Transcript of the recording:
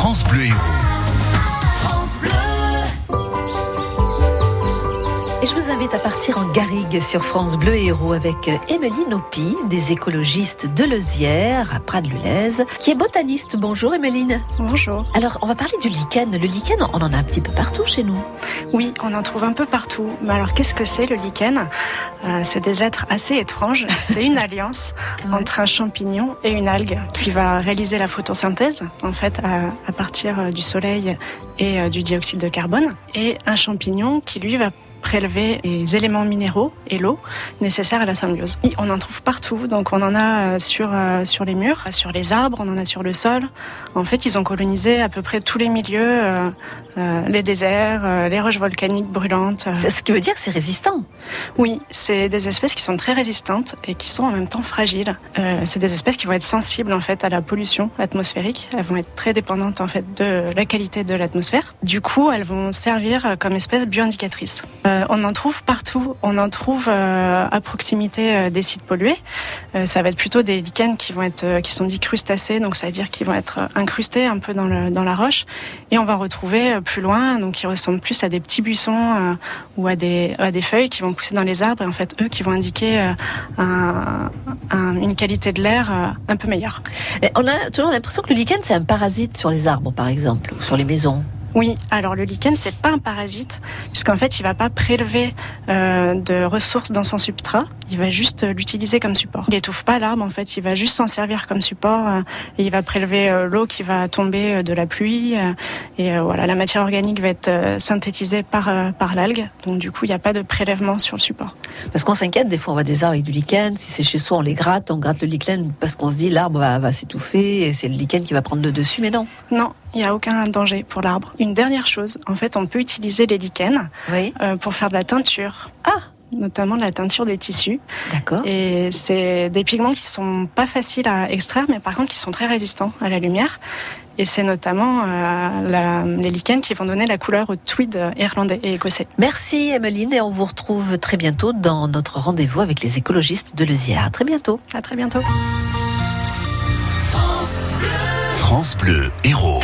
France Bleu Héros. Et je vous invite à partir en garrigue sur France Bleu Héros avec Emeline Opie, des écologistes de Lezière, à Prades-Lulaise, qui est botaniste. Bonjour Emeline. Bonjour. Alors, on va parler du lichen. Le lichen, on en a un petit peu partout chez nous. Oui, on en trouve un peu partout. Mais alors, qu'est-ce que c'est le lichen? Euh, C'est des êtres assez étranges. C'est une alliance entre un champignon et une algue qui va réaliser la photosynthèse, en fait, à, à partir euh, du soleil et euh, du dioxyde de carbone. Et un champignon qui, lui, va prélever les éléments minéraux et l'eau nécessaires à la symbiose. Et on en trouve partout, donc on en a euh, sur, euh, sur les murs, sur les arbres, on en a sur le sol. En fait, ils ont colonisé à peu près tous les milieux, euh, les déserts, les roches volcaniques brûlantes. C'est ce qui veut dire que c'est résistant. Oui, c'est des espèces qui sont très résistantes et qui sont en même temps fragiles. Euh, c'est des espèces qui vont être sensibles en fait à la pollution atmosphérique. Elles vont être très dépendantes en fait de la qualité de l'atmosphère. Du coup, elles vont servir comme espèces bioindicatrices. Euh, on en trouve partout. On en trouve euh, à proximité euh, des sites pollués. Euh, ça va être plutôt des lichens qui vont être euh, qui sont dits crustacés, donc ça veut dire qu'ils vont être euh, incrustés un peu dans la roche. Et on va retrouver euh, plus loin, donc ils ressemblent plus à des petits buissons euh, ou à des à des feuilles qui vont pousser dans les arbres et en fait eux qui vont indiquer euh, un- un- une qualité de l'air euh, un peu meilleure. On a toujours l'impression que le lichen, c'est un parasite sur les arbres, par exemple, ou sur les maisons. Oui, alors le lichen c'est pas un parasite puisqu'en fait il va pas prélever euh, de ressources dans son substrat, il va juste euh, l'utiliser comme support. Il étouffe pas l'arbre en fait, il va juste s'en servir comme support euh, et il va prélever euh, l'eau qui va tomber de la pluie et voilà la matière organique va être synthétisée par par l'algue. Donc du coup il n'y a pas de prélèvement sur le support. Parce qu'on s'inquiète, des fois on voit des arbres avec du lichen, si c'est chez soi on les gratte, on gratte le lichen parce qu'on se dit l'arbre va, va s'étouffer et c'est le lichen qui va prendre le dessus, mais non. Non, il n'y a aucun danger pour l'arbre. Une dernière chose, en fait on peut utiliser les lichens Oui. pour faire de la teinture. Ah notamment de la teinture des tissus. D'accord. Et c'est des pigments qui sont pas faciles à extraire, mais par contre qui sont très résistants à la lumière. Et c'est notamment euh, la- les lichens qui vont donner la couleur au tweed irlandais et écossais. Merci Emeline et on vous retrouve très bientôt dans notre rendez-vous avec les écologistes de Lezière. À très bientôt. À très bientôt. France Bleu Héros.